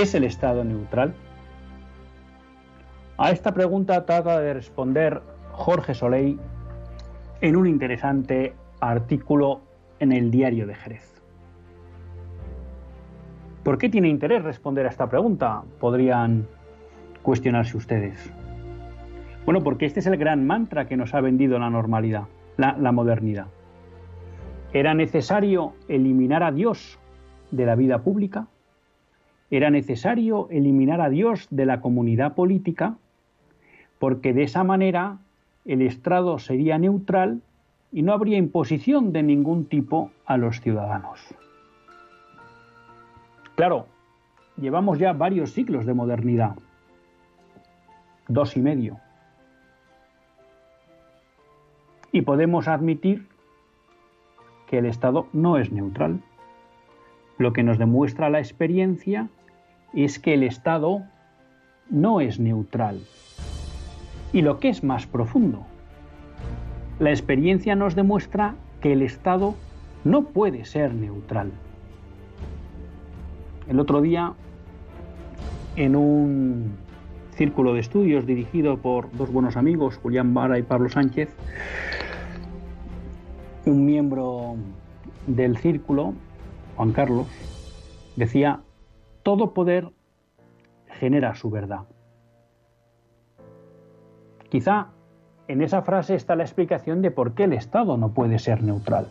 ¿Es el Estado neutral? A esta pregunta trata de responder Jorge Soleil en un interesante artículo en el diario de Jerez. ¿Por qué tiene interés responder a esta pregunta? Podrían cuestionarse ustedes. Bueno, porque este es el gran mantra que nos ha vendido la normalidad, la, la modernidad. ¿Era necesario eliminar a Dios de la vida pública? Era necesario eliminar a Dios de la comunidad política porque de esa manera el estrado sería neutral y no habría imposición de ningún tipo a los ciudadanos. Claro, llevamos ya varios siglos de modernidad, dos y medio, y podemos admitir que el Estado no es neutral. Lo que nos demuestra la experiencia es que el Estado no es neutral. Y lo que es más profundo, la experiencia nos demuestra que el Estado no puede ser neutral. El otro día, en un círculo de estudios dirigido por dos buenos amigos, Julián Vara y Pablo Sánchez, un miembro del círculo, Juan Carlos, decía todo poder genera su verdad. Quizá en esa frase está la explicación de por qué el Estado no puede ser neutral.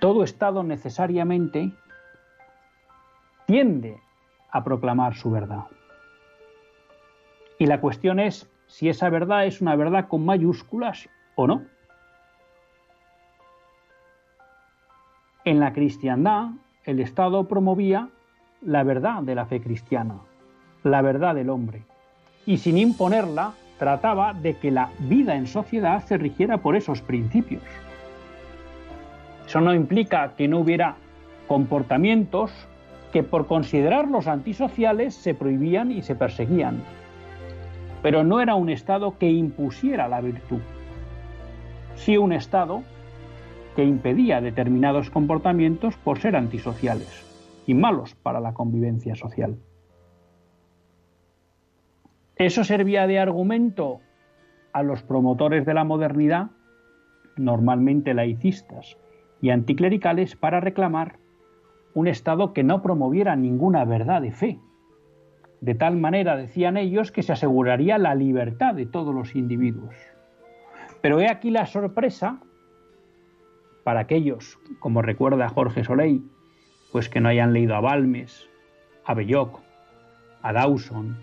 Todo Estado necesariamente tiende a proclamar su verdad. Y la cuestión es si esa verdad es una verdad con mayúsculas o no. En la cristiandad, el Estado promovía la verdad de la fe cristiana, la verdad del hombre, y sin imponerla trataba de que la vida en sociedad se rigiera por esos principios. Eso no implica que no hubiera comportamientos que por considerarlos antisociales se prohibían y se perseguían. Pero no era un Estado que impusiera la virtud, sí un Estado que impedía determinados comportamientos por ser antisociales y malos para la convivencia social. Eso servía de argumento a los promotores de la modernidad, normalmente laicistas y anticlericales, para reclamar un Estado que no promoviera ninguna verdad de fe. De tal manera, decían ellos, que se aseguraría la libertad de todos los individuos. Pero he aquí la sorpresa para aquellos, como recuerda Jorge Soleil, pues que no hayan leído a Balmes, a Belloc, a Dawson,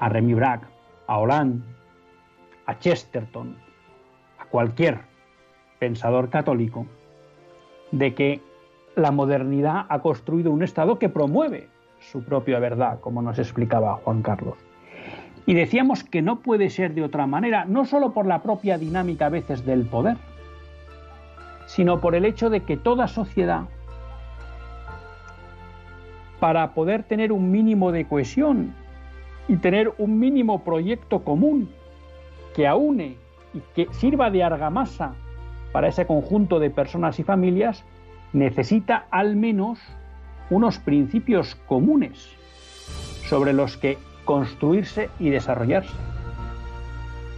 a Remy Brack, a Hollande, a Chesterton, a cualquier pensador católico, de que la modernidad ha construido un Estado que promueve su propia verdad, como nos explicaba Juan Carlos. Y decíamos que no puede ser de otra manera, no solo por la propia dinámica a veces del poder, sino por el hecho de que toda sociedad para poder tener un mínimo de cohesión y tener un mínimo proyecto común que aúne y que sirva de argamasa para ese conjunto de personas y familias, necesita al menos unos principios comunes sobre los que construirse y desarrollarse.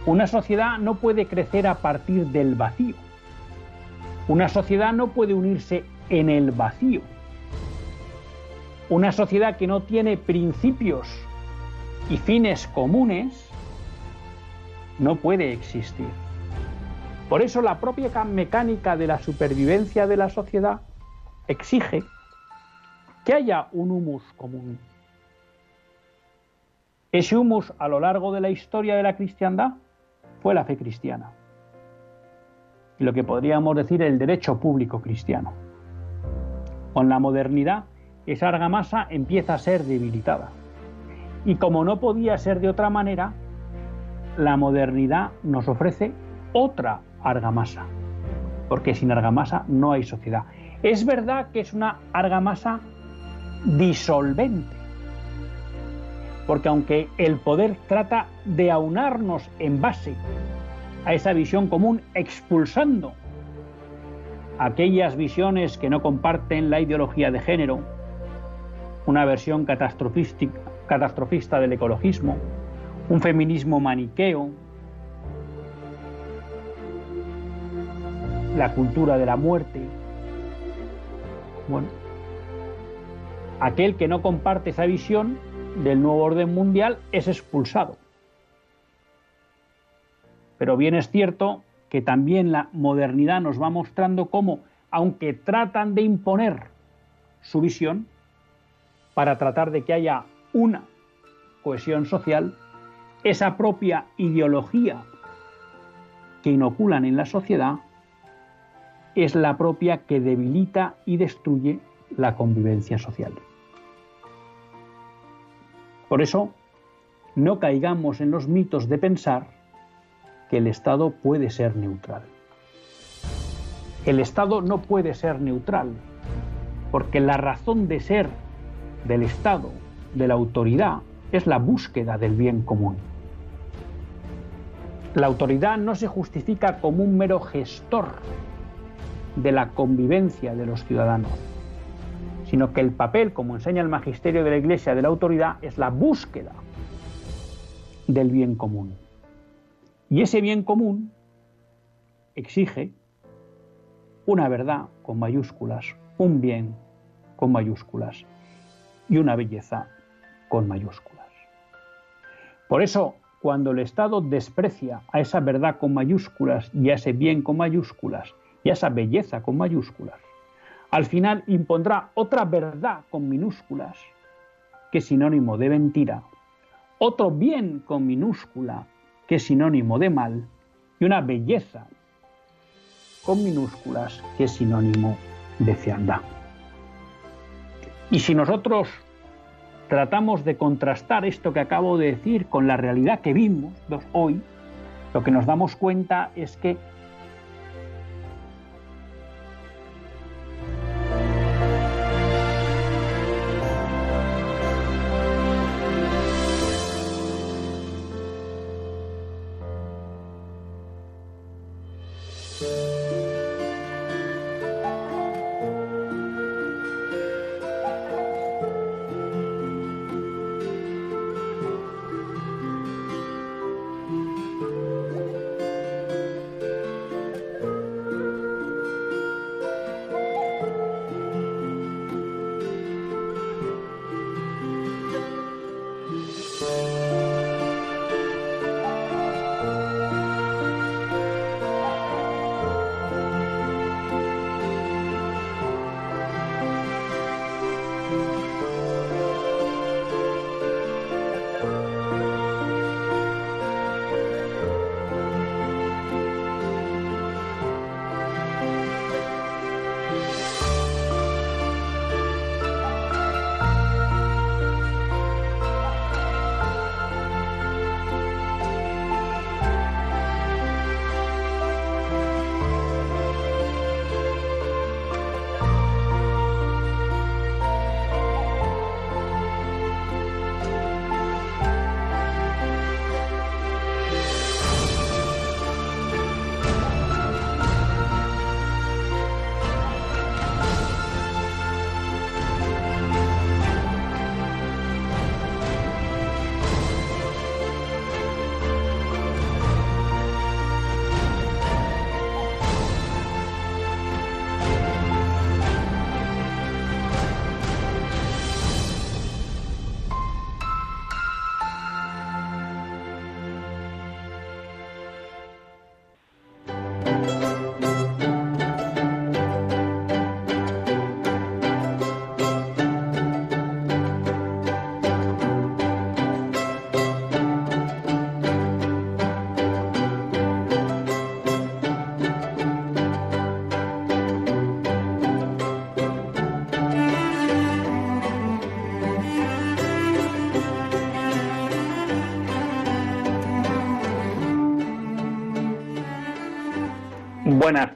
Una sociedad no puede crecer a partir del vacío. Una sociedad no puede unirse en el vacío Una sociedad que no tiene principios y fines comunes no puede existir. Por eso la propia mecánica de la supervivencia de la sociedad exige que haya un humus común. Ese humus a lo largo de la historia de la cristiandad fue la fe cristiana. Y lo que podríamos decir el derecho público cristiano. Con la modernidad, esa argamasa empieza a ser debilitada. Y como no podía ser de otra manera, la modernidad nos ofrece otra argamasa. Porque sin argamasa no hay sociedad. Es verdad que es una argamasa disolvente. Porque aunque el poder trata de aunarnos en base a esa visión común, expulsando aquellas visiones que no comparten la ideología de género, una versión catastrofista del ecologismo, un feminismo maniqueo, la cultura de la muerte. Bueno, aquel que no comparte esa visión del nuevo orden mundial es expulsado. Pero bien es cierto que también la modernidad nos va mostrando cómo, aunque tratan de imponer su visión, para tratar de que haya una cohesión social, esa propia ideología que inoculan en la sociedad es la propia que debilita y destruye la convivencia social. Por eso, no caigamos en los mitos de pensar que el Estado puede ser neutral. El Estado no puede ser neutral, porque la razón de ser del Estado, de la autoridad, es la búsqueda del bien común. La autoridad no se justifica como un mero gestor de la convivencia de los ciudadanos, sino que el papel, como enseña el magisterio de la Iglesia de la autoridad, es la búsqueda del bien común. Y ese bien común exige una verdad con mayúsculas, un bien con mayúsculas y una belleza con mayúsculas. Por eso cuando el Estado desprecia a esa verdad con mayúsculas y a ese bien con mayúsculas y a esa belleza con mayúsculas, al final impondrá otra verdad con minúsculas, que es sinónimo de mentira, otro bien con minúscula, que es sinónimo de mal, y una belleza con minúsculas, que es sinónimo de fealdad. Y si nosotros tratamos de contrastar esto que acabo de decir con la realidad que vimos hoy, lo que nos damos cuenta es que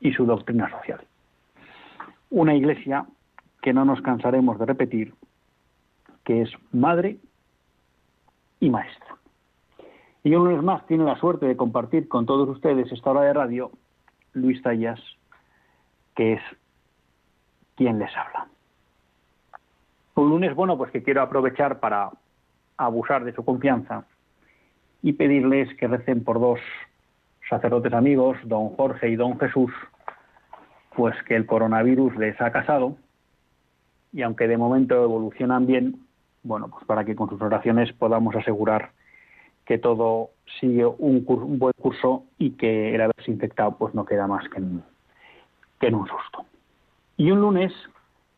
y su doctrina social. Una iglesia que no nos cansaremos de repetir, que es madre y maestra. Y una vez más tiene la suerte de compartir con todos ustedes esta hora de radio Luis Tallas, que es quien les habla. Un lunes, bueno, pues que quiero aprovechar para abusar de su confianza y pedirles que recen por dos sacerdotes amigos, don Jorge y don Jesús, pues que el coronavirus les ha casado y aunque de momento evolucionan bien, bueno, pues para que con sus oraciones podamos asegurar que todo sigue un, buen curso y que el haberse infectado pues no queda más que que en un susto. Y un lunes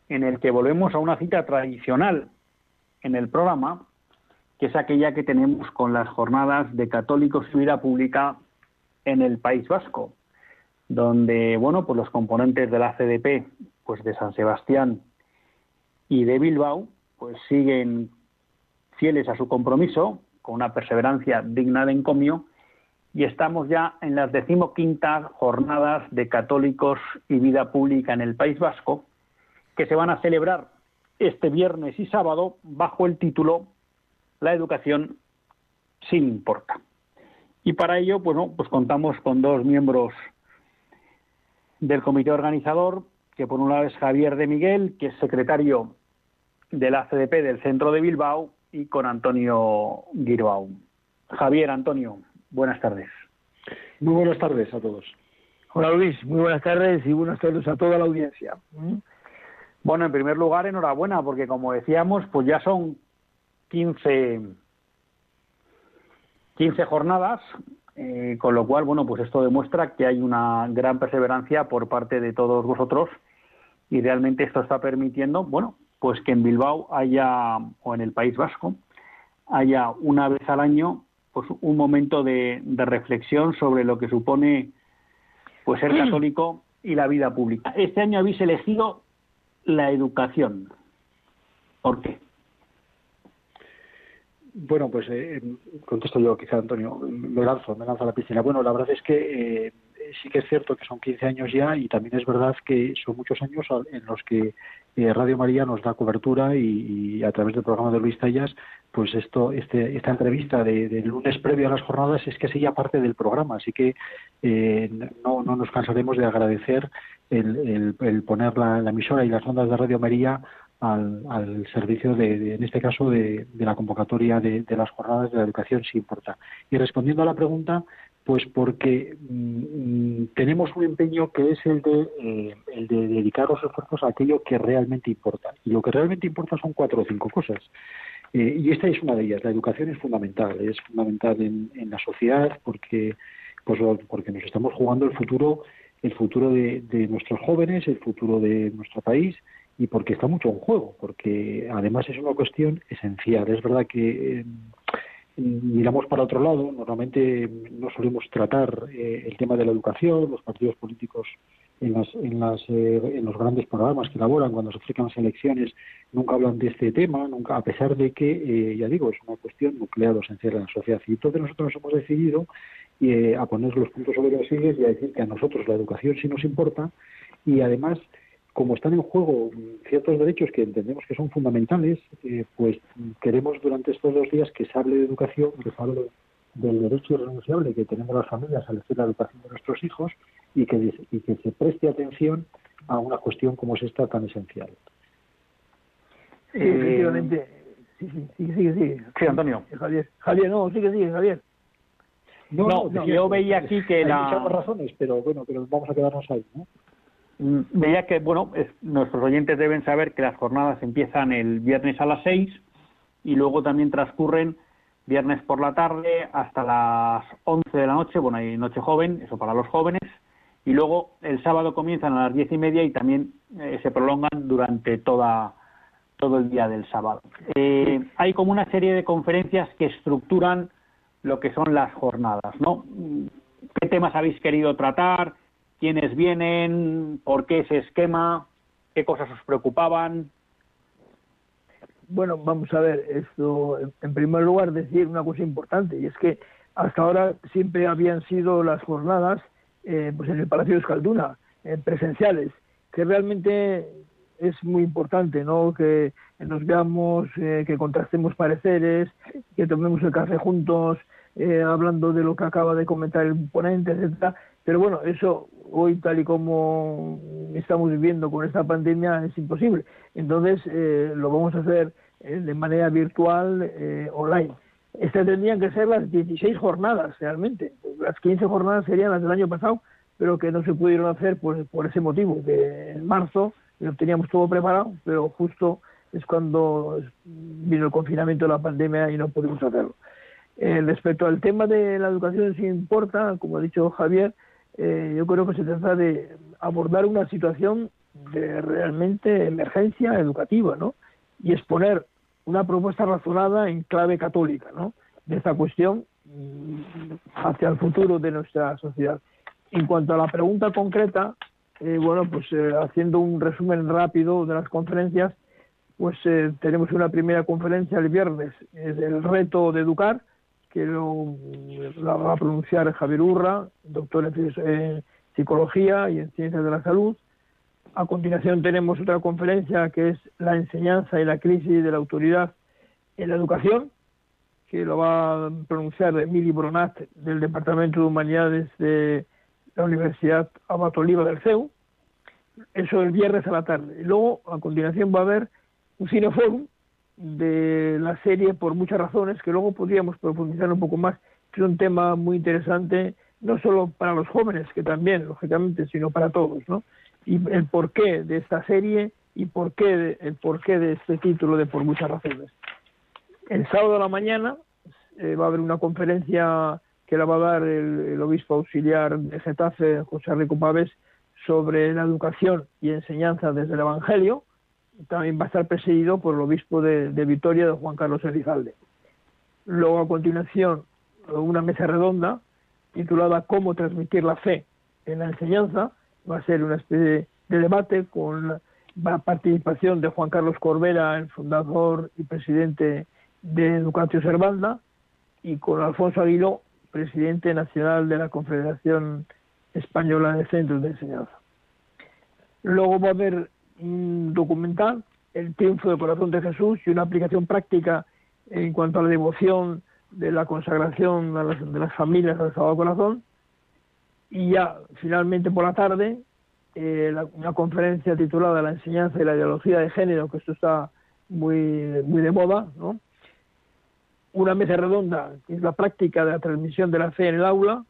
en el que volvemos a una cita tradicional en el programa, que es aquella que tenemos con las jornadas de católicos y vida pública en el País Vasco, donde bueno, pues los componentes de la CDP, pues de San Sebastián y de Bilbao, pues siguen fieles a su compromiso, con una perseverancia digna de encomio, y estamos ya en las decimoquintas jornadas de católicos y vida pública en el País Vasco, que se van a celebrar este viernes y sábado bajo el título La educación sin importa. Y para ello, bueno, pues contamos con dos miembros del comité organizador, que por un lado es Javier de Miguel, que es secretario de la CDP del centro de Bilbao, y con Antonio Girbau. Javier, Antonio, buenas tardes. Muy buenas tardes a todos. Hola Luis, muy buenas tardes y buenas tardes a toda la audiencia. ¿Mm? Bueno, en primer lugar, enhorabuena, porque como decíamos, pues ya son 15 15 jornadas, eh, con lo cual, bueno, pues esto demuestra que hay una gran perseverancia por parte de todos vosotros y realmente esto está permitiendo, bueno, pues que en Bilbao haya, o en el País Vasco, haya una vez al año pues un momento de, de reflexión sobre lo que supone pues ser católico y la vida pública. Este año habéis elegido la educación. ¿Por qué? Bueno, pues eh, contesto yo, quizá Antonio, me lanzo, me lanzo a la piscina. Bueno, la verdad es que eh, sí que es cierto que son 15 años ya y también es verdad que son muchos años en los que eh, Radio María nos da cobertura y, a través del programa de Luis Tallas, pues esto, este, esta entrevista del de lunes previo a las jornadas es que ya parte del programa, así que no, no nos cansaremos de agradecer el, el, poner la, la, emisora y las ondas de Radio María al, al servicio, de, en este caso, de, la convocatoria de, las jornadas de la educación, si importa. Y respondiendo a la pregunta, pues porque mm, tenemos un empeño que es el de, eh, el de dedicar los esfuerzos a aquello que realmente importa. Y lo que realmente importa son cuatro o cinco cosas. Eh, y esta es una de ellas. La educación es fundamental. Es fundamental en, la sociedad porque, pues, porque nos estamos jugando el futuro el futuro de nuestros jóvenes, el futuro de nuestro país y porque está mucho en juego, porque además es una cuestión esencial. Es verdad que eh, miramos para otro lado, normalmente no solemos tratar eh, el tema de la educación, los partidos políticos en, las, en, las, eh, en los grandes programas que elaboran cuando se acercan las elecciones nunca hablan de este tema, nunca a pesar de que, ya digo, es una cuestión nuclear o esencial en la sociedad. Y entonces nosotros hemos decidido a poner los puntos sobre los sillas y a decir que a nosotros la educación sí nos importa y además como están en juego ciertos derechos que entendemos que son fundamentales, eh, pues queremos durante estos dos días que se hable de educación, que se hable del derecho irrenunciable que tenemos las familias a elegir la educación de nuestros hijos y que, y que se preste atención a una cuestión como es esta tan esencial. Sí, efectivamente. Sí, sí, sigue, sigue, sigue. Sí, Antonio. Javier, Javier, no, sigue, sigue, Javier. No, no, yo veía aquí que hay la... muchas razones, pero bueno, pero vamos a quedarnos ahí, ¿no? Mm, veía que, bueno, nuestros oyentes deben saber que las jornadas empiezan el viernes a las seis y luego también transcurren viernes por la tarde hasta las once de la noche, bueno, hay noche joven, eso para los jóvenes, y luego el sábado comienzan a las diez y media y también eh, se prolongan durante toda todo el día del sábado. Eh, hay como una serie de conferencias que estructuran lo que son las jornadas, ¿no? ¿Qué temas habéis querido tratar? ¿Quiénes vienen? ¿Por qué ese esquema? ¿Qué cosas os preocupaban? Bueno, vamos a ver, esto, en primer lugar, decir una cosa importante, y es que hasta ahora siempre habían sido las jornadas eh, pues en el Palacio de Escalduna, eh, presenciales, que realmente es muy importante, ¿no? Que nos veamos, eh, que contrastemos pareceres, que tomemos el café juntos, hablando de lo que acaba de comentar el ponente, etcétera. Pero bueno, eso hoy tal y como estamos viviendo con esta pandemia es imposible. Entonces lo vamos a hacer de manera virtual, online. Estas tendrían que ser las 16 jornadas realmente. Las 15 jornadas serían las del año pasado, pero que no se pudieron hacer por, por ese motivo, que en marzo lo teníamos todo preparado, pero justo es cuando vino el confinamiento de la pandemia y no pudimos hacerlo. Eh, respecto al tema de la educación, si importa, como ha dicho Javier, eh, yo creo que se trata de abordar una situación de realmente emergencia educativa, ¿no? Y exponer una propuesta razonada en clave católica ¿no? de esta cuestión mm, hacia el futuro de nuestra sociedad. En cuanto a la pregunta concreta, eh, bueno, pues eh, haciendo un resumen rápido de las conferencias, pues eh, tenemos una primera conferencia el viernes, es el reto de educar, que lo, va a pronunciar Javier Urra, doctor en psicología y en ciencias de la salud. A continuación tenemos otra conferencia que es la enseñanza y la crisis de la autoridad en la educación, que lo va a pronunciar Emily Bronat del Departamento de Humanidades de la Universidad Abat Oliva del CEU. Eso el viernes a la tarde. Y luego, a continuación, va a haber un cineforum de la serie por muchas razones, que luego podríamos profundizar un poco más. Es un tema muy interesante, no solo para los jóvenes, que también, lógicamente, sino para todos, ¿no? y el porqué de esta serie y por qué el porqué de este título de por muchas razones. El sábado a la mañana eh, va a haber una conferencia que la va a dar el, obispo auxiliar de Getafe, José Rico Paves, sobre la educación y enseñanza desde el Evangelio. También va a estar presidido por el obispo de, Vitoria, de Juan Carlos Elizalde. Luego, a continuación, una mesa redonda titulada Cómo transmitir la fe en la enseñanza, va a ser una especie de debate con la participación de Juan Carlos Corbera, el fundador y presidente de Educatio Servanda, y con Alfonso Aguiló, presidente nacional de la Confederación Española de Centros de Enseñanza. Luego va a haber un documental, El triunfo del corazón de Jesús, y una aplicación práctica en cuanto a la devoción de la consagración de las familias al Sagrado Corazón, y ya finalmente por la tarde eh, una conferencia titulada La enseñanza y la ideología de género, que esto está muy, muy de moda, ¿no? Una mesa redonda, que es la práctica de la transmisión de la fe en el aula.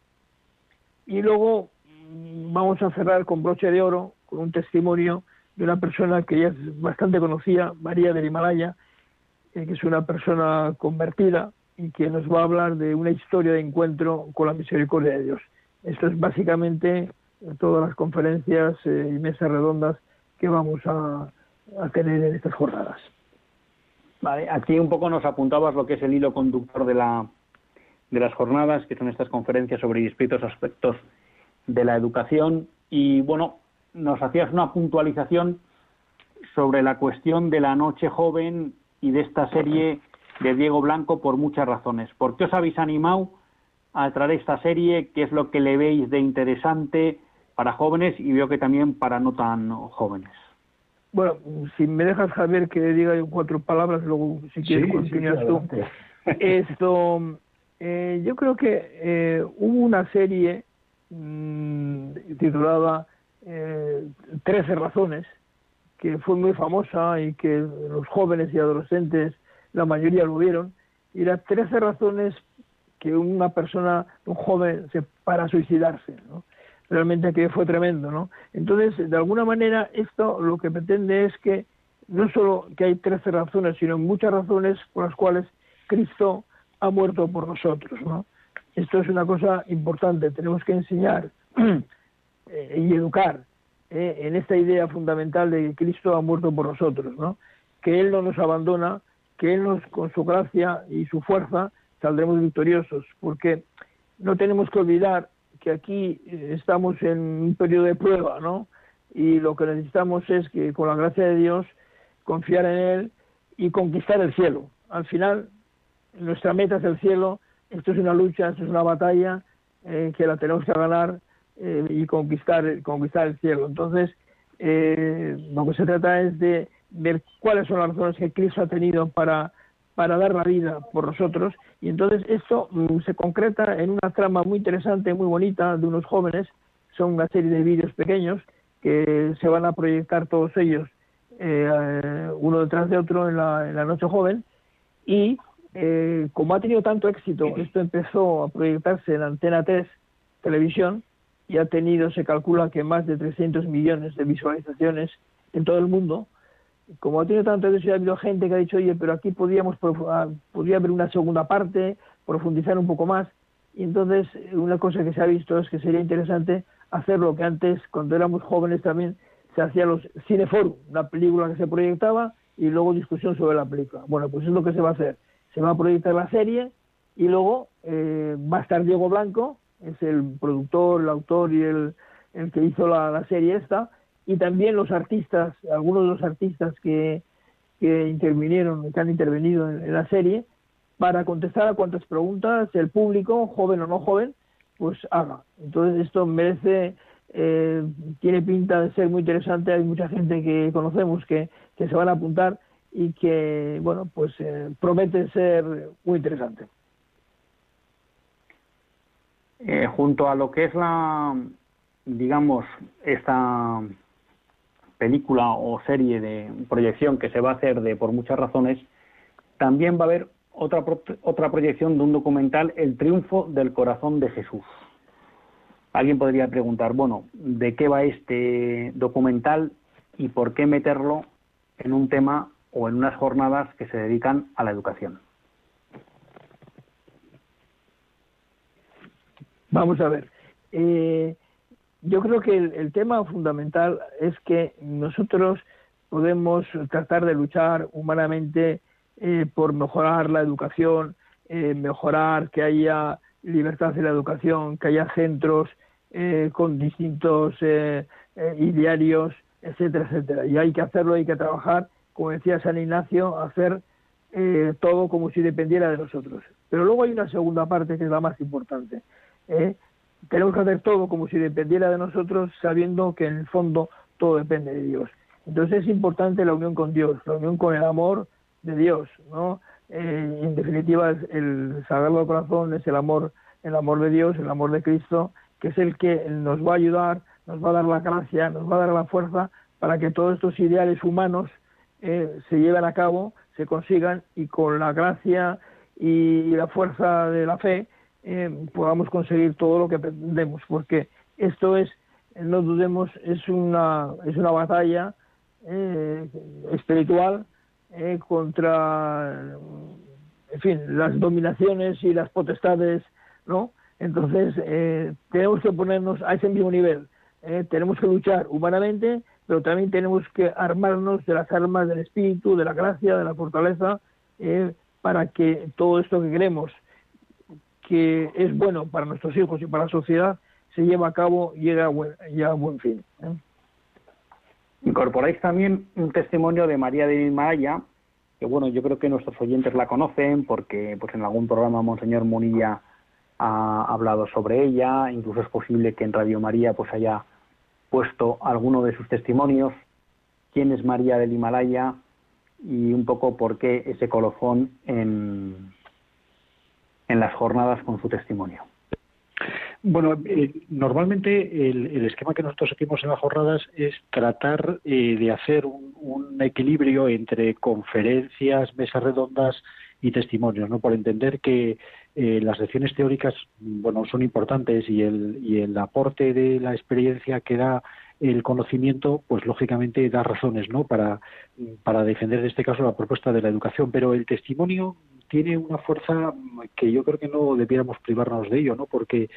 Y luego mm, vamos a cerrar con broche de oro, con un testimonio una persona que ya es bastante conocida, María del Himalaya, eh, que es una persona convertida y que nos va a hablar de una historia de encuentro con la misericordia de Dios. Esto es básicamente todas las conferencias eh, y mesas redondas que vamos a, tener en estas jornadas. Vale, aquí un poco nos apuntabas lo que es el hilo conductor de, la, de las jornadas, que son estas conferencias sobre distintos aspectos de la educación. Y bueno, nos hacías una puntualización sobre la cuestión de la noche joven y de esta serie de Diego Blanco por muchas razones. ¿Por qué os habéis animado a traer esta serie, qué es lo que le veis de interesante para jóvenes y veo que también para no tan jóvenes. Bueno, si me dejas, Javier, que diga cuatro palabras, luego si quieres continuar tú. Esto, eh, yo creo que eh, hubo una serie mm, titulada eh, razones, que fue muy famosa y que los jóvenes y adolescentes, la mayoría lo vieron, y las Trece razones que una persona, un joven, se para suicidarse. Realmente que fue tremendo. Entonces, de alguna manera, esto lo que pretende es que no solo que hay 13 razones, sino muchas razones por las cuales Cristo ha muerto por nosotros, ¿no? Esto es una cosa importante, tenemos que enseñar eh, y educar eh, en esta idea fundamental de que Cristo ha muerto por nosotros, ¿no? que Él no nos abandona, que Él nos, con su gracia y su fuerza, saldremos victoriosos, porque no tenemos que olvidar que aquí eh, estamos en un periodo de prueba, ¿no? Y lo que necesitamos es que con la gracia de Dios confiar en Él y conquistar el cielo. Al final, nuestra meta es el cielo, esto es una lucha, esto es una batalla eh, que la tenemos que ganar eh, y conquistar, conquistar el cielo. Entonces, lo que se trata es de ver cuáles son las razones que Cristo ha tenido para para dar la vida por nosotros. Y entonces esto mm, se concreta en una trama muy interesante, muy bonita, de unos jóvenes. Son una serie de vídeos pequeños que se van a proyectar todos ellos, eh, uno detrás de otro en la, en la Noche Joven. Y eh, como ha tenido tanto éxito, esto empezó a proyectarse en Antena 3 Televisión y ha tenido, se calcula que más de 300 millones de visualizaciones en todo el mundo como ha tenido tanto éxito, ha habido gente que ha dicho, oye, pero aquí podríamos, ah, podría haber una segunda parte, profundizar un poco más. Y entonces, una cosa que se ha visto es que sería interesante hacer lo que antes, cuando éramos jóvenes también, se hacía los cineforum, una película que se proyectaba y luego discusión sobre la película. Bueno, pues es lo que se va a hacer. Se va a proyectar la serie y luego eh, va a estar Diego Blanco, es el productor, el autor y el, el que hizo la, la serie esta, y también los artistas, algunos de los artistas que, que intervinieron, que han intervenido en, la serie, para contestar a cuantas preguntas el público, joven o no joven, pues haga. Entonces esto merece, eh, tiene pinta de ser muy interesante, hay mucha gente que conocemos que, que se van a apuntar y que, bueno, pues eh, promete ser muy interesante. Eh, junto a lo que es la, digamos, esta película o serie de proyección que se va a hacer de por muchas razones, también va a haber otra, otra proyección de un documental, El triunfo del corazón de Jesús. Alguien podría preguntar, bueno, ¿de qué va este documental y por qué meterlo en un tema o en unas jornadas que se dedican a la educación? Vamos a ver. Eh, yo creo que el, tema fundamental es que nosotros podemos tratar de luchar humanamente eh, por mejorar la educación, eh, mejorar que haya libertad en la educación, que haya centros eh, con distintos idearios, etcétera, etcétera. Y hay que hacerlo, hay que trabajar, como decía San Ignacio, hacer todo como si dependiera de nosotros. Pero luego hay una segunda parte que es la más importante tenemos que hacer todo como si dependiera de nosotros, sabiendo que en el fondo todo depende de Dios. Entonces es importante la unión con Dios, la unión con el amor de Dios, ¿no? Eh, en definitiva, el Sagrado Corazón es el amor, el amor de Dios, el amor de Cristo, que es el que nos va a ayudar, nos va a dar la gracia, nos va a dar la fuerza para que todos estos ideales humanos eh, se lleven a cabo, se consigan y con la gracia y la fuerza de la fe eh, podamos conseguir todo lo que pretendemos, porque esto es, no dudemos, es una, es una batalla eh, espiritual eh, contra, en fin, las dominaciones y las potestades, ¿no? Entonces, tenemos que ponernos a ese mismo nivel. tenemos que luchar humanamente, pero también tenemos que armarnos de las armas del espíritu, de la gracia, de la fortaleza, para que todo esto que queremos que es bueno para nuestros hijos y para la sociedad se lleva a cabo y llega a buen, a buen fin. ¿eh? Incorporáis también un testimonio de María de Himalaya, que bueno, yo creo que nuestros oyentes la conocen porque pues en algún programa Monseñor Munilla ha hablado sobre ella, incluso es posible que en Radio María pues haya puesto alguno de sus testimonios, quién es María del Himalaya y un poco por qué ese colofón en, en las jornadas con su testimonio? Bueno, eh, normalmente el, esquema que nosotros seguimos en las jornadas es tratar eh, de hacer un, equilibrio entre conferencias, mesas redondas y testimonios, ¿no? Por entender que eh, las lecciones teóricas, bueno, son importantes y el, y el aporte de la experiencia que da el conocimiento, pues lógicamente da razones, ¿no? Para, para defender en este caso la propuesta de la educación, pero el testimonio tiene una fuerza que yo creo que no debiéramos privarnos de ello, ¿no? Porque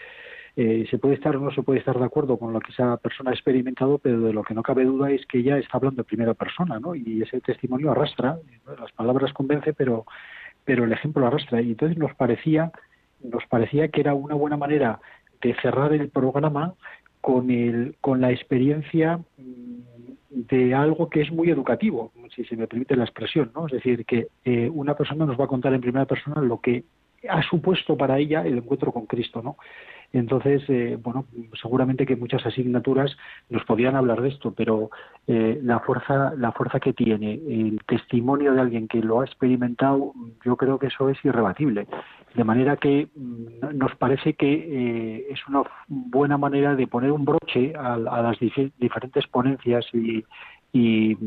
eh, se puede estar o no se puede estar de acuerdo con lo que esa persona ha experimentado, pero de lo que no cabe duda es que ella está hablando en primera persona, ¿no? Y ese testimonio arrastra, las palabras convence, pero, pero el ejemplo arrastra. Y entonces nos parecía, nos parecía que era una buena manera de cerrar el programa con, el, con la experiencia mm, de algo que es muy educativo, si se me permite la expresión, ¿no? Es decir, que eh, una persona nos va a contar en primera persona lo que ha supuesto para ella el encuentro con Cristo, ¿no? Entonces, eh, bueno, seguramente que muchas asignaturas nos podían hablar de esto, pero eh, la fuerza, la fuerza que tiene el testimonio de alguien que lo ha experimentado, yo creo que eso es irrebatible. De manera que mm, nos parece que eh, es una buena manera de poner un broche a, las diferentes ponencias y, y,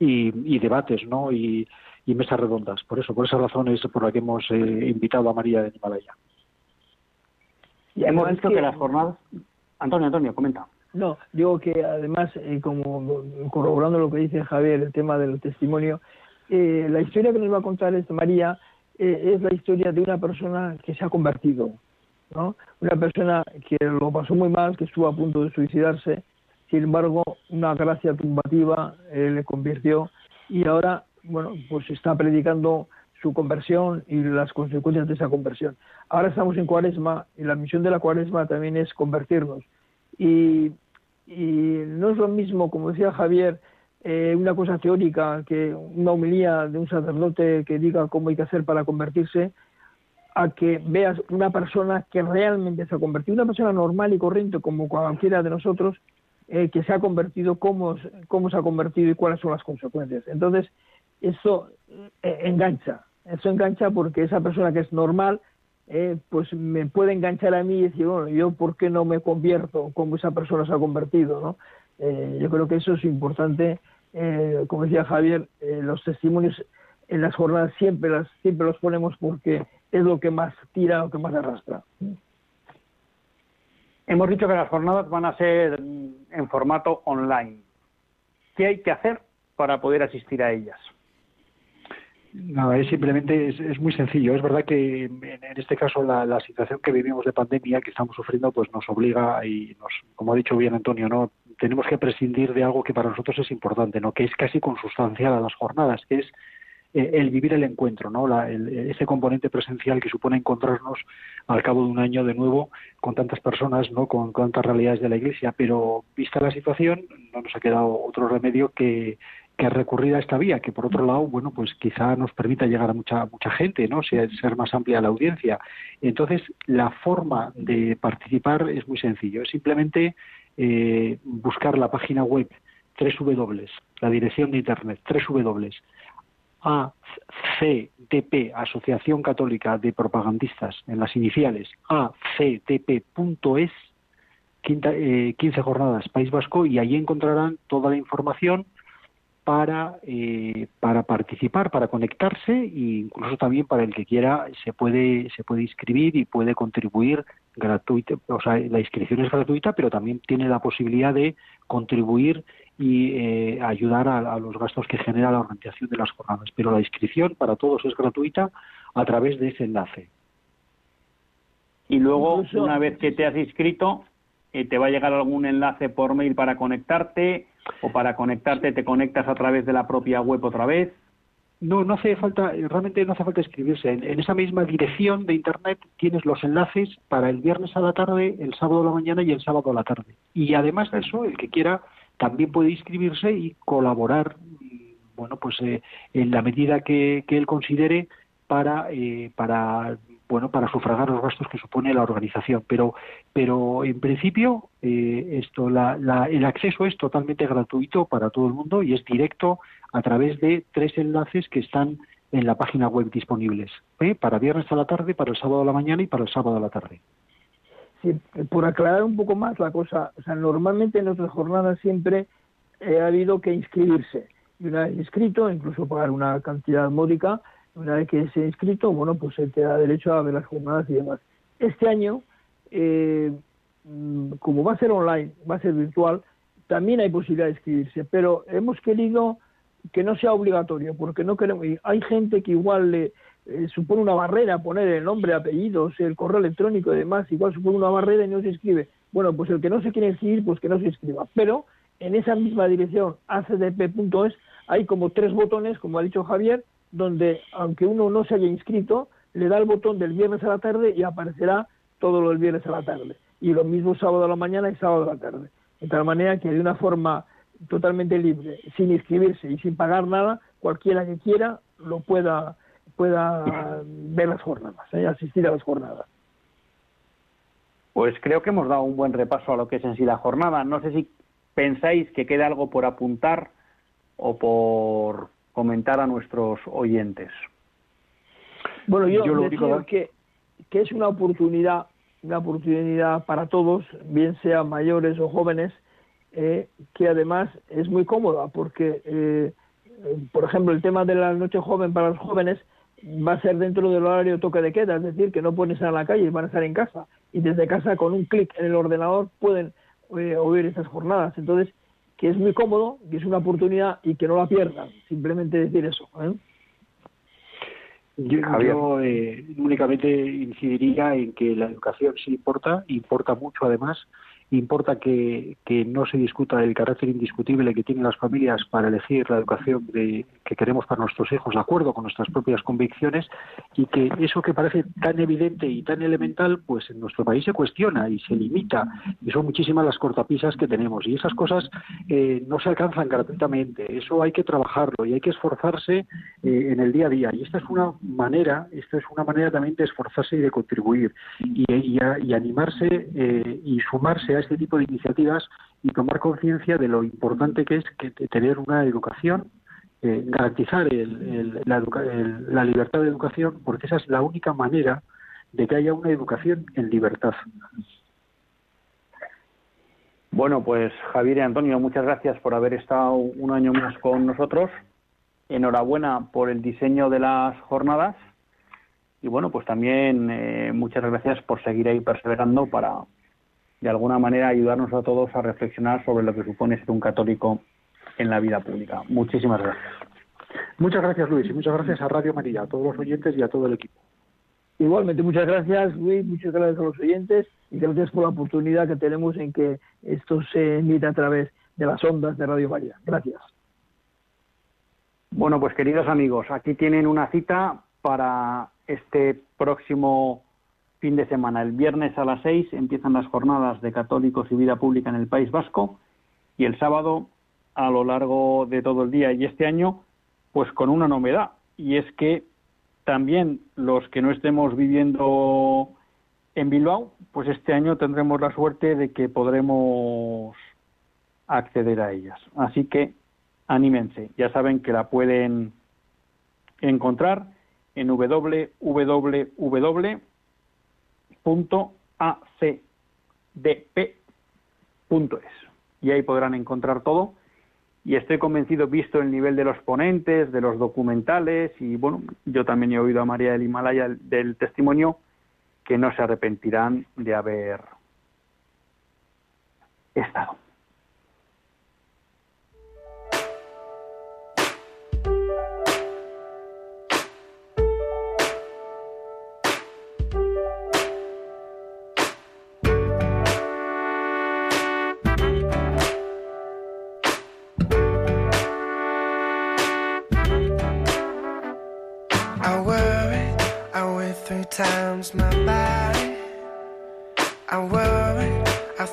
y, debates, ¿no? Y, mesas redondas. Por eso, por esa razón es por la que hemos invitado a María de Himalaya. Y hemos visto que, las jornadas... Antonio, Antonio, comenta. No, digo que además, eh, como corroborando lo que dice Javier, el tema del testimonio, eh, la historia que nos va a contar esta María eh, es la historia de una persona que se ha convertido, ¿no? Una persona que lo pasó muy mal, que estuvo a punto de suicidarse, sin embargo, una gracia tumbativa le convirtió y ahora, bueno, pues está predicando su conversión y las consecuencias de esa conversión. Ahora estamos en cuaresma y la misión de la cuaresma también es convertirnos. Y, no es lo mismo, como decía Javier, eh, una cosa teórica que una homilía de un sacerdote que diga cómo hay que hacer para convertirse, a que veas una persona que realmente se ha convertido, una persona normal y corriente como cualquiera de nosotros, eh, que se ha convertido, cómo, cómo se ha convertido y cuáles son las consecuencias. Entonces, eso eh, engancha, eso engancha porque esa persona que es normal, eh, pues me puede enganchar a mí y decir, bueno, yo por qué no me convierto como esa persona se ha convertido, ¿no? Eh, yo creo que eso es importante, eh, como decía Javier, los testimonios en las jornadas siempre, las, siempre los ponemos porque es lo que más tira, lo que más arrastra. Hemos dicho que las jornadas van a ser en formato online. ¿Qué hay que hacer para poder asistir a ellas? Nada, es simplemente es, muy sencillo. Es verdad que en, este caso la, situación que vivimos de pandemia que estamos sufriendo pues nos obliga y nos, como ha dicho bien Antonio, no tenemos que prescindir de algo que para nosotros es importante, no que es casi consustancial a las jornadas, que es eh, el vivir el encuentro, ¿no? ese componente presencial que supone encontrarnos al cabo de un año de nuevo con tantas personas, ¿no? Con tantas realidades de la Iglesia. Pero vista la situación, no nos ha quedado otro remedio que que recurrir a esta vía, que por otro lado, bueno, pues quizá nos permita llegar a mucha mucha gente, ¿no? Ser, ser más amplia la audiencia. Entonces, la forma de participar es muy sencillo, es simplemente eh, buscar la página web www, la dirección de internet www, ACDP, Asociación Católica de Propagandistas, en las iniciales, acdp.es, 15 eh, jornadas País Vasco, y allí encontrarán toda la información para, eh, para participar, para conectarse e incluso también para el que quiera se puede, se puede inscribir y puede contribuir gratuita, o sea, la inscripción es gratuita, pero también tiene la posibilidad de contribuir y eh, ayudar a, los gastos que genera la organización de las jornadas. Pero la inscripción para todos es gratuita a través de ese enlace. Y luego, una vez que te has inscrito, eh, te va a llegar algún enlace por mail para conectarte o para conectarte te conectas a través de la propia web otra vez. No, no hace falta, realmente no hace falta escribirse. En, esa misma dirección de Internet tienes los enlaces para el viernes a la tarde, el sábado a la mañana y el sábado a la tarde. Y además de eso, el que quiera también puede inscribirse y colaborar, bueno, pues eh, en la medida que, él considere para, eh, para bueno, para sufragar los gastos que supone la organización. Pero, pero en principio, eh, esto, el acceso es totalmente gratuito para todo el mundo y es directo a través de tres enlaces que están en la página web disponibles, ¿eh? para viernes a la tarde, para el sábado a la mañana y para el sábado a la tarde. Sí, por aclarar un poco más la cosa, o sea, normalmente en nuestras jornadas siempre ha habido que inscribirse y una vez inscrito, incluso pagar una cantidad módica, una vez que se ha inscrito, bueno, pues se te da derecho a ver las jornadas y demás. Este año, eh, mm, como va a ser online, va a ser virtual, también hay posibilidad de inscribirse, pero hemos querido que no sea obligatorio, porque no queremos, hay gente que igual le, eh, supone una barrera poner el nombre, apellidos, el correo electrónico y demás, igual supone una barrera y no se inscribe. Bueno, pues el que no se quiere inscribir, pues que no se inscriba. Pero en esa misma dirección, acdp.es, hay como tres botones, como ha dicho Javier, donde aunque uno no se haya inscrito, le da el botón del viernes a la tarde y aparecerá todo lo del viernes a la tarde. Y lo mismo sábado a la mañana y sábado a la tarde. De tal manera que de una forma totalmente libre, sin inscribirse y sin pagar nada, cualquiera que quiera lo pueda, pueda ver las jornadas, ¿eh? asistir a las jornadas. Pues creo que hemos dado un buen repaso a lo que es en sí la jornada. No sé si pensáis que queda algo por apuntar o por comentar a nuestros oyentes. Bueno, yo, lo digo que, que es una oportunidad, una oportunidad para todos, bien sean mayores o jóvenes, eh, que además es muy cómoda porque, eh, por ejemplo, el tema de la noche joven para los jóvenes va a ser dentro del horario toque de queda, es decir, que no pueden estar en la calle, van a estar en casa y desde casa con un clic en el ordenador pueden eh, oír estas jornadas. Entonces, que es muy cómodo, que es una oportunidad y que no la pierdan. Simplemente decir eso. Yo, únicamente incidiría en que la educación sí importa, importa mucho además, importa que, no se discuta el carácter indiscutible que tienen las familias para elegir la educación de, que queremos para nuestros hijos de acuerdo con nuestras propias convicciones y que eso que parece tan evidente y tan elemental, pues en nuestro país se cuestiona y se limita y son muchísimas las cortapisas que tenemos y esas cosas eh, no se alcanzan gratuitamente, eso hay que trabajarlo y hay que esforzarse eh, en el día a día y esta es una manera, esta es una manera también de esforzarse y de contribuir y, y, animarse eh, y sumarse este tipo de iniciativas y tomar conciencia de lo importante que es que tener una educación eh, garantizar la, libertad de educación, porque esa es la única manera de que haya una educación en libertad. Bueno, pues Javier y Antonio, muchas gracias por haber estado un año más con nosotros. Enhorabuena por el diseño de las jornadas. Y bueno, pues también eh, muchas gracias por seguir ahí perseverando para, de alguna manera, ayudarnos a todos a reflexionar sobre lo que supone ser un católico en la vida pública. Muchísimas gracias. Muchas gracias, Luis, y muchas gracias a Radio María, a todos los oyentes y a todo el equipo. Igualmente, muchas gracias, Luis, muchas gracias a los oyentes y gracias por la oportunidad que tenemos en que esto se emite a través de las ondas de Radio María. Gracias. Bueno, pues queridos amigos, aquí tienen una cita para este próximo fin de semana. El viernes a las seis empiezan las jornadas de católicos y vida pública en el País Vasco y el sábado a lo largo de todo el día y este año pues con una novedad y es que también los que no estemos viviendo en Bilbao pues este año tendremos la suerte de que podremos acceder a ellas así que anímense ya saben que la pueden encontrar en www.acdp.es y ahí podrán encontrar todo y estoy convencido, visto el nivel de los ponentes, de los documentales, y bueno, yo también he oído a María del Himalaya del testimonio, que no se arrepentirán de haber estado.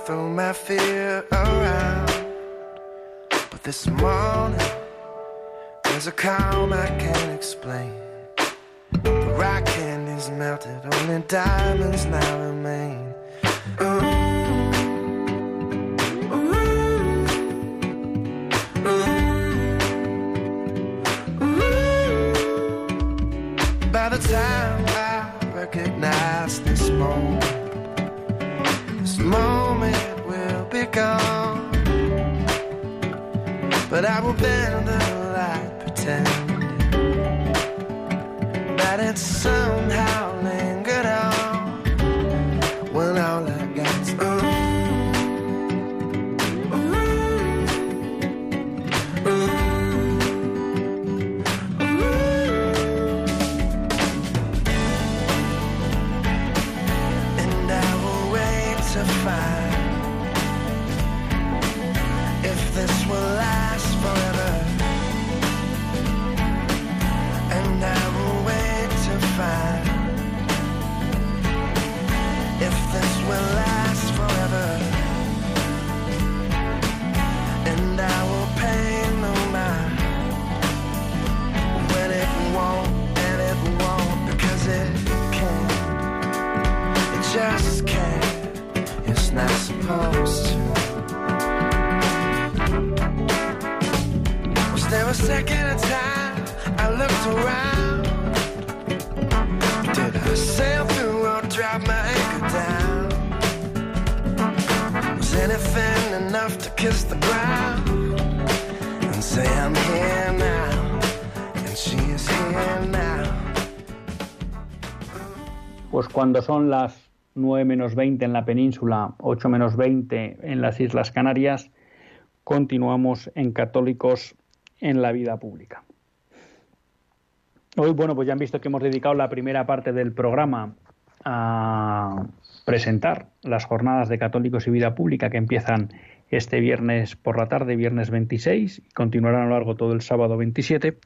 Throw my fear around. But this morning, there's a calm I can't explain. The rock candy's melted, only diamonds now But I will bend the light, pretending that it's somehow Pues cuando son las 9 menos 20 en la península, 8 menos 20 en las Islas Canarias, continuamos en Católicos en la vida pública. Hoy, bueno, pues ya han visto que hemos dedicado la primera parte del programa a presentar las jornadas de Católicos y Vida Pública que empiezan este viernes por la tarde, viernes 26, y continuarán a lo largo todo el sábado 27.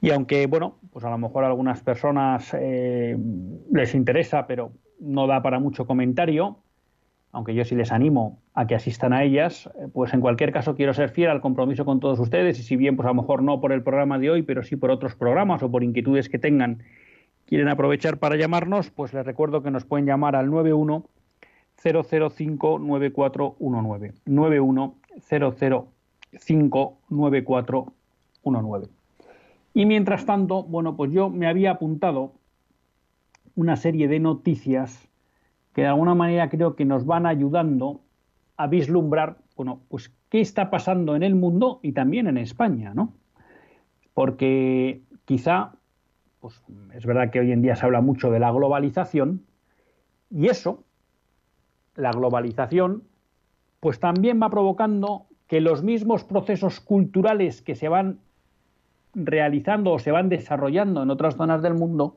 Y aunque, bueno, pues a lo mejor a algunas personas eh, les interesa, pero no da para mucho comentario, aunque yo sí les animo a que asistan a ellas, eh, pues en cualquier caso quiero ser fiel al compromiso con todos ustedes y si bien pues a lo mejor no por el programa de hoy, pero sí por otros programas o por inquietudes que tengan, quieren aprovechar para llamarnos, pues les recuerdo que nos pueden llamar al 91 005 9419 91 005 9419. Y mientras tanto, bueno, pues yo me había apuntado una serie de noticias que de alguna manera creo que nos van ayudando a vislumbrar, bueno, pues qué está pasando en el mundo y también en España, ¿no? Porque quizá, pues es verdad que hoy en día se habla mucho de la globalización y eso, la globalización, pues también va provocando que los mismos procesos culturales que se van realizando o se van desarrollando en otras zonas del mundo,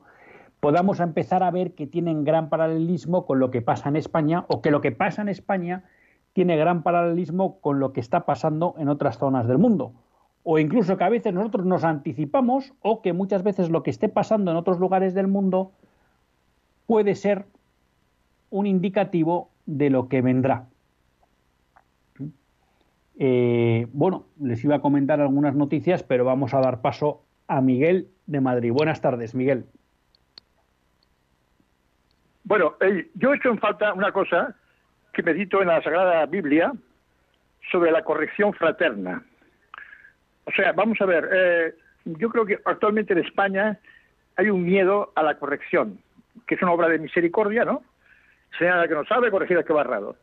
podamos empezar a ver que tienen gran paralelismo con lo que pasa en España o que lo que pasa en España tiene gran paralelismo con lo que está pasando en otras zonas del mundo. O incluso que a veces nosotros nos anticipamos o que muchas veces lo que esté pasando en otros lugares del mundo puede ser un indicativo de lo que vendrá. Eh, bueno, les iba a comentar algunas noticias, pero vamos a dar paso a Miguel de Madrid. Buenas tardes, Miguel. Bueno, eh, yo he hecho en falta una cosa que medito en la Sagrada Biblia sobre la corrección fraterna. O sea, vamos a ver, eh, yo creo que actualmente en España hay un miedo a la corrección, que es una obra de misericordia, ¿no? Señala que no sabe, corregir al que va errado.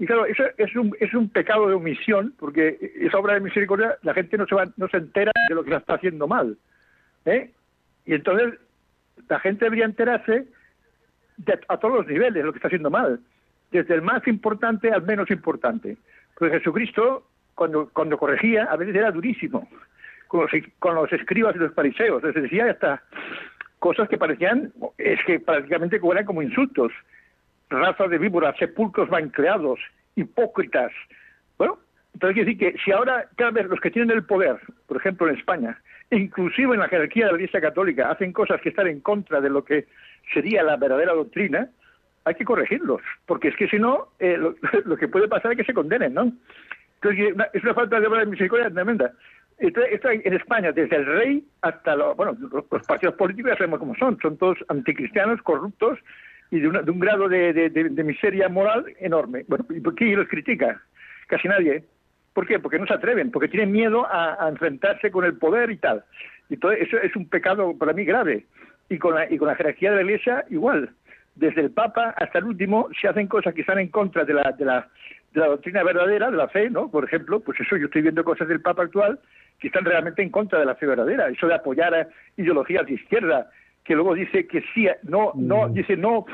Y claro, eso es un, es un pecado de omisión, porque esa obra de misericordia la gente no se, va, no se entera de lo que se está haciendo mal. ¿eh? Y entonces la gente debería enterarse de, a todos los niveles lo que está haciendo mal, desde el más importante al menos importante. Porque Jesucristo, cuando, cuando corregía, a veces era durísimo, con los, con los escribas y los fariseos, les decía hasta cosas que parecían, es que prácticamente eran como insultos razas de víboras, sepulcros creados, hipócritas. Bueno, entonces quiere decir que si ahora cada vez los que tienen el poder, por ejemplo en España, inclusive en la jerarquía de la Iglesia Católica, hacen cosas que están en contra de lo que sería la verdadera doctrina, hay que corregirlos, porque es que si no, eh, lo, que puede pasar es que se condenen, ¿no? Entonces es una falta de misericordia tremenda. Entonces, esto en España, desde el rey hasta los partidos políticos ya sabemos cómo son, son todos anticristianos, corruptos, y de, una, de un grado de, miseria moral enorme. Bueno, ¿y por qué los critica? Casi nadie. ¿Por qué? Porque no se atreven, porque tienen miedo a, a, enfrentarse con el poder y tal. Y todo eso es un pecado para mí grave. Y con la, y con la jerarquía de la Iglesia igual. Desde el Papa hasta el último se hacen cosas que están en contra de la, de la, de la doctrina verdadera, de la fe, ¿no? Por ejemplo, pues eso, yo estoy viendo cosas del Papa actual que están realmente en contra de la fe verdadera. Eso de apoyar a ideologías de izquierda, que luego dice que sí, no, no, dice no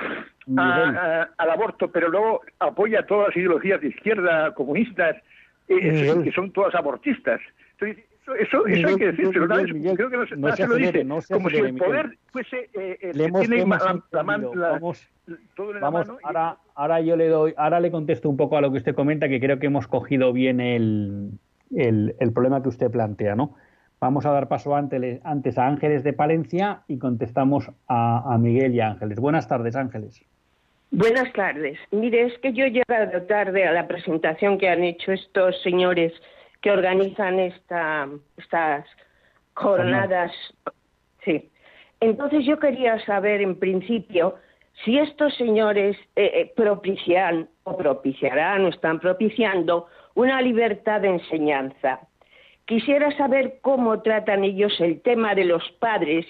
a, a, al aborto, pero luego apoya todas las ideologías de izquierda, comunistas, eh, que son todas abortistas. Entonces, eso, eso, hay que decirlo. Creo que no, se, lo dice. No como si el poder fuese eh, el le hemos, que tiene hemos la, la, man, la, vamos, todo en vamos la mano. ahora, ahora yo le doy, ahora le contesto un poco a lo que usted comenta, que creo que hemos cogido bien el, el, el problema que usted plantea, ¿no? Vamos a dar paso antes, antes a Ángeles de Palencia y contestamos a, a Miguel y a Ángeles. Buenas tardes, Ángeles. Buenas tardes. Mire, es que yo he llegado tarde a la presentación que han hecho estos señores que organizan esta, estas jornadas. Sí. Entonces yo quería saber, en principio, si estos señores eh, eh, propician o propiciarán o están propiciando una libertad de enseñanza. Quisiera saber cómo tratan ellos el tema de los padres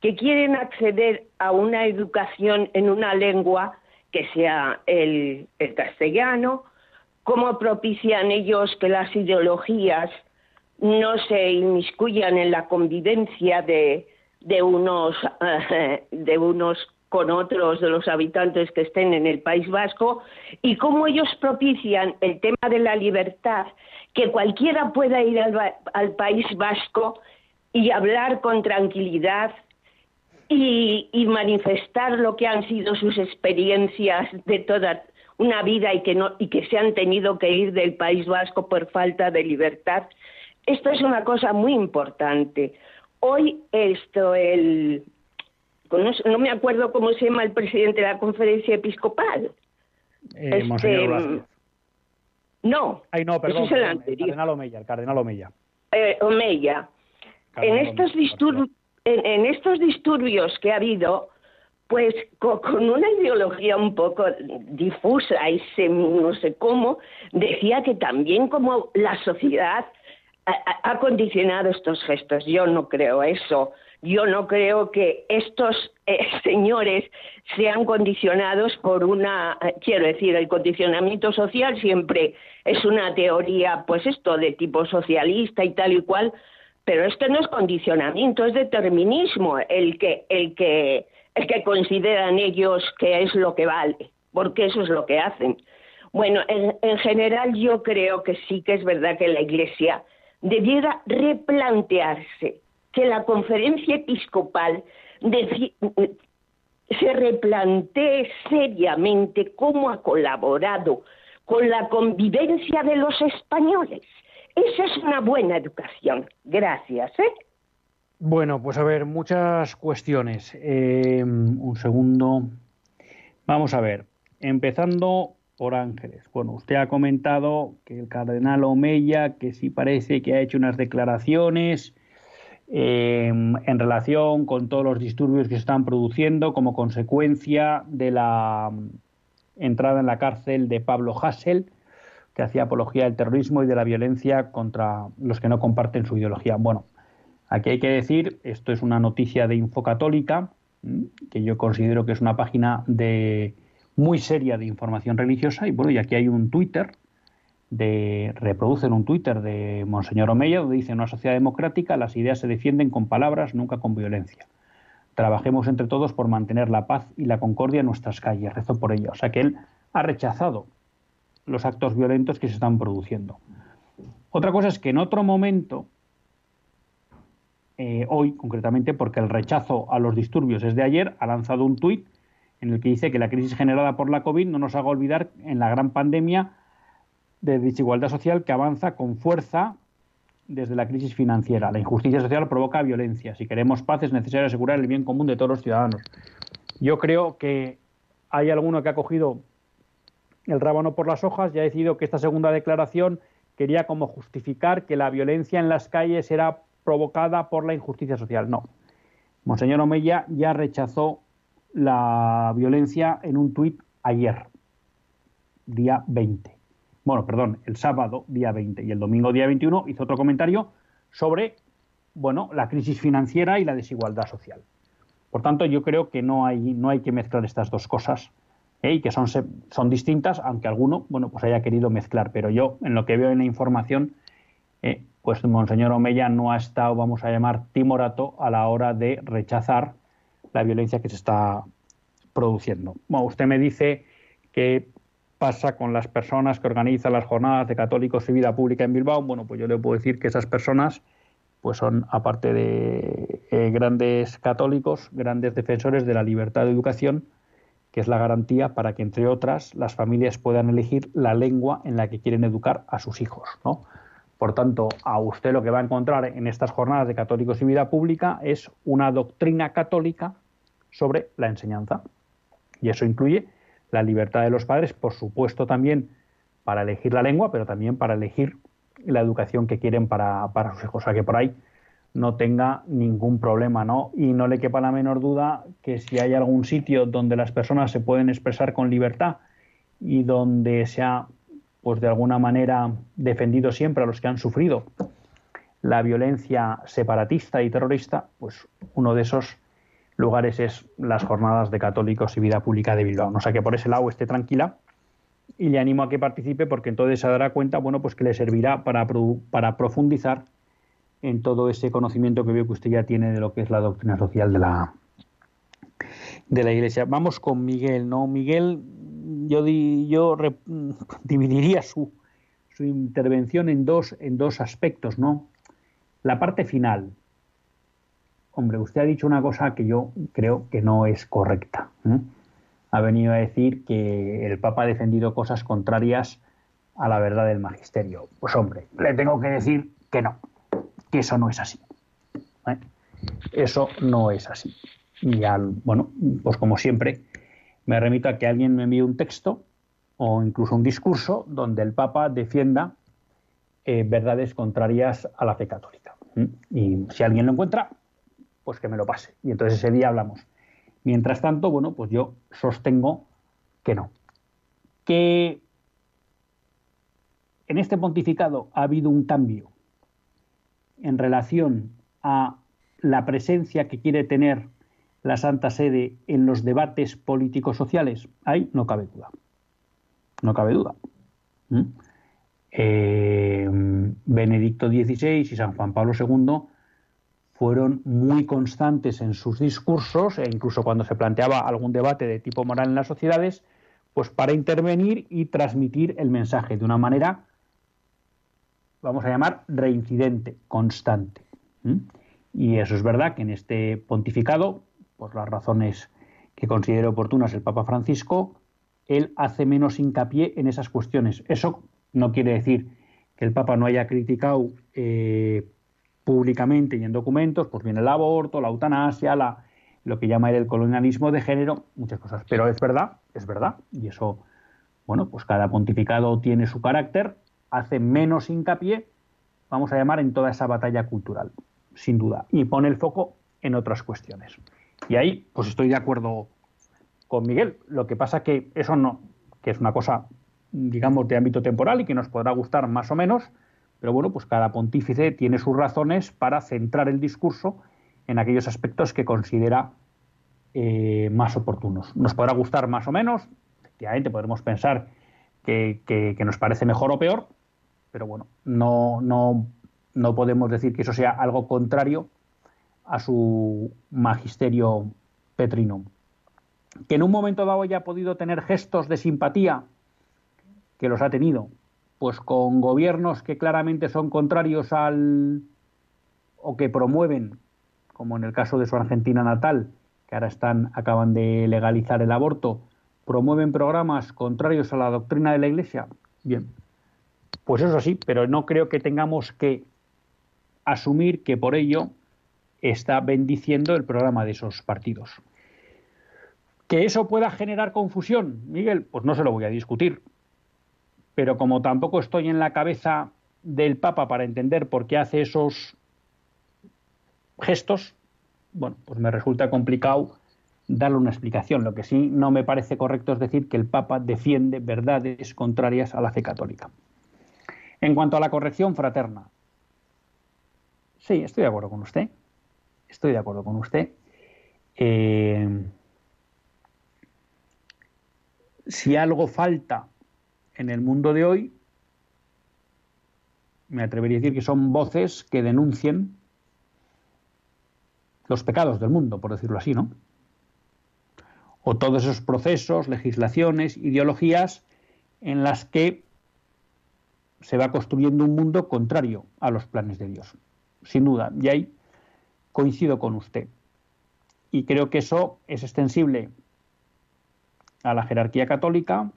que quieren acceder a una educación en una lengua que sea el, el castellano, cómo propician ellos que las ideologías no se inmiscuyan en la convivencia de, de unos, de unos con otros de los habitantes que estén en el País Vasco y cómo ellos propician el tema de la libertad, que cualquiera pueda ir al, País Vasco y hablar con tranquilidad y, manifestar lo que han sido sus experiencias de toda una vida y que, no, y que se han tenido que ir del País Vasco por falta de libertad. Esto es una cosa muy importante. Hoy esto, el, no, me acuerdo cómo se llama el presidente de la conferencia episcopal. Eh, este, no, Ay, no, perdón, el, cardenal Omeya, el cardenal Omeya. Eh, Omeya. en, estos en, estos disturbios que ha habido, pues con, una ideología un poco difusa y no sé cómo, decía que también como la sociedad ha condicionado estos gestos. Yo no creo eso yo no creo que estos eh, señores sean condicionados por una, eh, quiero decir, el condicionamiento social siempre es una teoría, pues esto, de tipo socialista y tal y cual, pero esto no es condicionamiento, es determinismo el que, el que, que consideran ellos que es lo que vale, porque eso es lo que hacen. Bueno, en general yo creo que sí que es verdad que la Iglesia debiera replantearse que la conferencia episcopal se replantee seriamente cómo ha colaborado con la convivencia de los españoles. Esa es una buena educación. Gracias. ¿eh? Bueno, pues a ver, muchas cuestiones. Eh, un segundo. Vamos a ver. Empezando por Ángeles. Bueno, usted ha comentado que el cardenal Omeya, que sí parece que ha hecho unas declaraciones Em, en relación con todos los disturbios que se están produciendo como consecuencia de la mm, entrada en la cárcel de Pablo Hassel, que hacía apología del terrorismo y de la violencia contra los que no comparten su ideología. Bueno, aquí hay que decir, esto es una noticia de Infocatólica, que yo considero que es una página de muy seria de información religiosa, y bueno, y aquí hay un Twitter de, reproducen un Twitter de Monseñor Omeya donde dice, en una sociedad democrática las ideas se defienden con palabras, nunca con violencia. Trabajemos entre todos por mantener la paz y la concordia en nuestras calles. Rezo por ello. O sea que él ha rechazado los actos violentos que se están produciendo. Otra cosa es que en otro momento, eh, hoy concretamente, porque el rechazo a los disturbios es de ayer, ha lanzado un tuit en el que dice que la crisis generada por la COVID no nos haga olvidar en la gran pandemia de desigualdad social que avanza con fuerza desde la crisis financiera. La injusticia social provoca violencia. Si queremos paz es necesario asegurar el bien común de todos los ciudadanos. Yo creo que hay alguno que ha cogido el rábano por las hojas y ha decidido que esta segunda declaración quería como justificar que la violencia en las calles era provocada por la injusticia social. No. Monseñor Omeya ya rechazó la violencia en un tuit ayer, día 20 bueno, perdón, el sábado día 20 y el domingo día 21 hizo otro comentario sobre, bueno, la crisis financiera y la desigualdad social. Por tanto, yo creo que no hay, no hay que mezclar estas dos cosas ¿eh? y que son, son distintas, aunque alguno, bueno, pues haya querido mezclar. Pero yo, en lo que veo en la información, eh, pues Monseñor Omeya no ha estado, vamos a llamar, timorato a la hora de rechazar la violencia que se está produciendo. Bueno, usted me dice que pasa con las personas que organizan las jornadas de católicos y vida pública en Bilbao? Bueno, pues yo le puedo decir que esas personas pues son, aparte de eh, grandes católicos, grandes defensores de la libertad de educación, que es la garantía para que, entre otras, las familias puedan elegir la lengua en la que quieren educar a sus hijos, ¿no? Por tanto, a usted lo que va a encontrar en estas jornadas de católicos y vida pública es una doctrina católica sobre la enseñanza. Y eso incluye la libertad de los padres, por supuesto también para elegir la lengua, pero también para elegir la educación que quieren para, sus hijos. O sea que por ahí no tenga ningún problema, ¿no? Y no le quepa la menor duda que si hay algún sitio donde las personas se pueden expresar con libertad y donde se ha, pues de alguna manera, defendido siempre a los que han sufrido la violencia separatista y terrorista, pues uno de esos lugares es las jornadas de católicos y vida pública de Bilbao. O sea que por ese lado esté tranquila y le animo a que participe porque entonces se dará cuenta, bueno, pues que le servirá para, para profundizar en todo ese conocimiento que veo que usted ya tiene de lo que es la doctrina social de la de la Iglesia. Vamos con Miguel, ¿no? Miguel, yo yo dividiría su, su intervención en dos en dos aspectos, ¿no? La parte final, hombre, usted ha dicho una cosa que yo creo que no es correcta. Ha venido a decir que el Papa ha defendido cosas contrarias a la verdad del magisterio. Pues hombre, le tengo que decir que no, que eso no es así. ¿eh? Eso no es así. Y al, bueno, pues como siempre, me remito a que alguien me envíe un texto o incluso un discurso donde el Papa defienda eh, verdades contrarias a la fe católica. Y si alguien lo encuentra, pues que me lo pase. Y entonces ese día hablamos. Mientras tanto, bueno, pues yo sostengo que no. Que en este pontificado ha habido un cambio en relación a la presencia que quiere tener la Santa Sede en los debates políticos sociales. Ahí no cabe duda. No cabe duda. ¿Mm? Eh, Benedicto XVI y San Juan Pablo II fueron muy constantes en sus discursos e incluso cuando se planteaba algún debate de tipo moral en las sociedades, pues para intervenir y transmitir el mensaje de una manera, vamos a llamar, reincidente, constante. Y eso es verdad que en este pontificado, por las razones que considero oportunas el Papa Francisco, él hace menos hincapié en esas cuestiones. Eso no quiere decir que el Papa no haya criticado eh, públicamente y en documentos, pues viene el aborto, la eutanasia, lo que llama el colonialismo de género, muchas cosas. Pero es verdad, es verdad, y eso, bueno, pues cada pontificado tiene su carácter, hace menos hincapié, vamos a llamar, en toda esa batalla cultural, sin duda, y pone el foco en otras cuestiones. Y ahí, pues estoy de acuerdo con Miguel. Lo que pasa que eso no, que es una cosa, digamos, de ámbito temporal y que nos podrá gustar más o menos, pero bueno, pues cada pontífice tiene sus razones para centrar el discurso en aquellos aspectos que considera eh, más oportunos. Nos podrá gustar más o menos, efectivamente podremos pensar que, nos parece mejor o peor, pero bueno, no, no, no podemos decir que eso sea algo contrario a su magisterio petrino. Que en un momento dado haya podido tener gestos de simpatía, que los ha tenido, pues con gobiernos que claramente son contrarios al o que promueven, como en el caso de su Argentina natal, que ahora están acaban de legalizar el aborto, promueven programas contrarios a la doctrina de la Iglesia. Bien, pues eso sí, pero no creo que tengamos que asumir que por ello está bendiciendo el programa de esos partidos. Que eso pueda generar confusión, Miguel, pues no se lo voy a discutir pero como tampoco estoy en la cabeza del Papa para entender por qué hace esos gestos, bueno, pues me resulta complicado darle una explicación. Lo que sí no me parece correcto es decir que el Papa defiende verdades contrarias a la fe católica. En cuanto a la corrección fraterna, sí, estoy de acuerdo con usted. Estoy de acuerdo con usted. Eh, si algo falta en el mundo de hoy, me atrevería a decir que son voces que denuncien los pecados del mundo, por decirlo así, ¿no? O todos esos procesos, legislaciones, ideologías en las que se va construyendo un mundo contrario a los planes de Dios. Sin duda, y ahí coincido con usted. Y creo que eso es extensible a la jerarquía católica,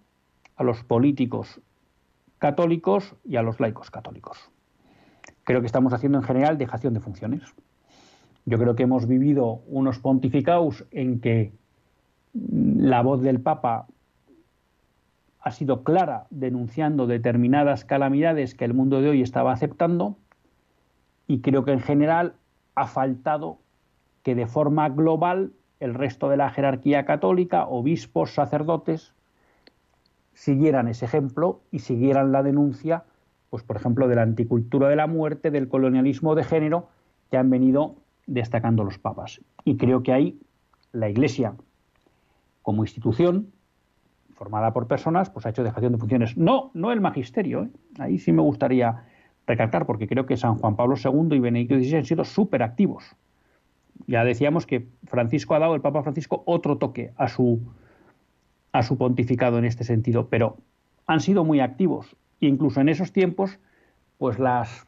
a los políticos católicos y a los laicos católicos. creo que estamos haciendo en general dejación de funciones. Yo creo que hemos vivido unos pontificados en que la voz del Papa ha sido clara denunciando determinadas calamidades que el mundo de hoy estaba aceptando y creo que en general ha faltado que de forma global el resto de la jerarquía católica, obispos, sacerdotes, siguieran ese ejemplo y siguieran la denuncia, pues por ejemplo, de la anticultura de la muerte, del colonialismo de género, que han venido destacando los papas. Y creo que ahí la Iglesia, como institución, formada por personas, pues ha hecho dejación de funciones. No, no el magisterio. ¿eh? Ahí sí me gustaría recalcar, porque creo que San Juan Pablo II y Benedicto XVI han sido súper activos. Ya decíamos que Francisco ha dado, el Papa Francisco, otro toque a su, a su pontificado en este sentido, pero han sido muy activos. E incluso en esos tiempos, pues las,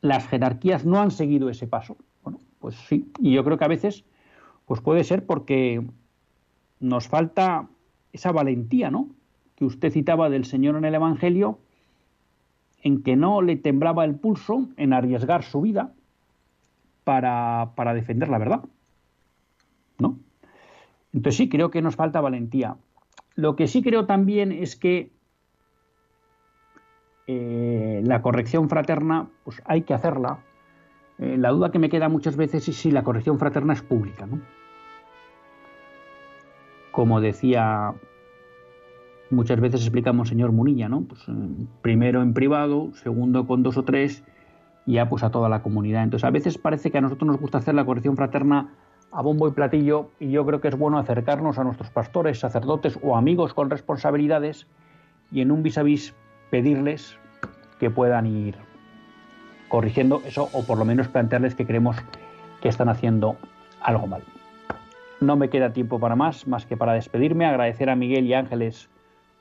las jerarquías no han seguido ese paso. Bueno, pues sí, y yo creo que a veces pues puede ser porque nos falta esa valentía, ¿no? Que usted citaba del Señor en el Evangelio, en que no le temblaba el pulso en arriesgar su vida para, para defender la verdad. ¿No? Entonces sí, creo que nos falta valentía. Lo que sí creo también es que eh, la corrección fraterna, pues hay que hacerla. Eh, la duda que me queda muchas veces es si la corrección fraterna es pública, ¿no? Como decía muchas veces explicamos señor Munilla, ¿no? Pues, eh, primero en privado, segundo con dos o tres y ya pues a toda la comunidad. Entonces a veces parece que a nosotros nos gusta hacer la corrección fraterna a bombo y platillo y yo creo que es bueno acercarnos a nuestros pastores, sacerdotes o amigos con responsabilidades y en un vis a vis pedirles que puedan ir corrigiendo eso o por lo menos plantearles que creemos que están haciendo algo mal. No me queda tiempo para más, más que para despedirme, agradecer a Miguel y Ángeles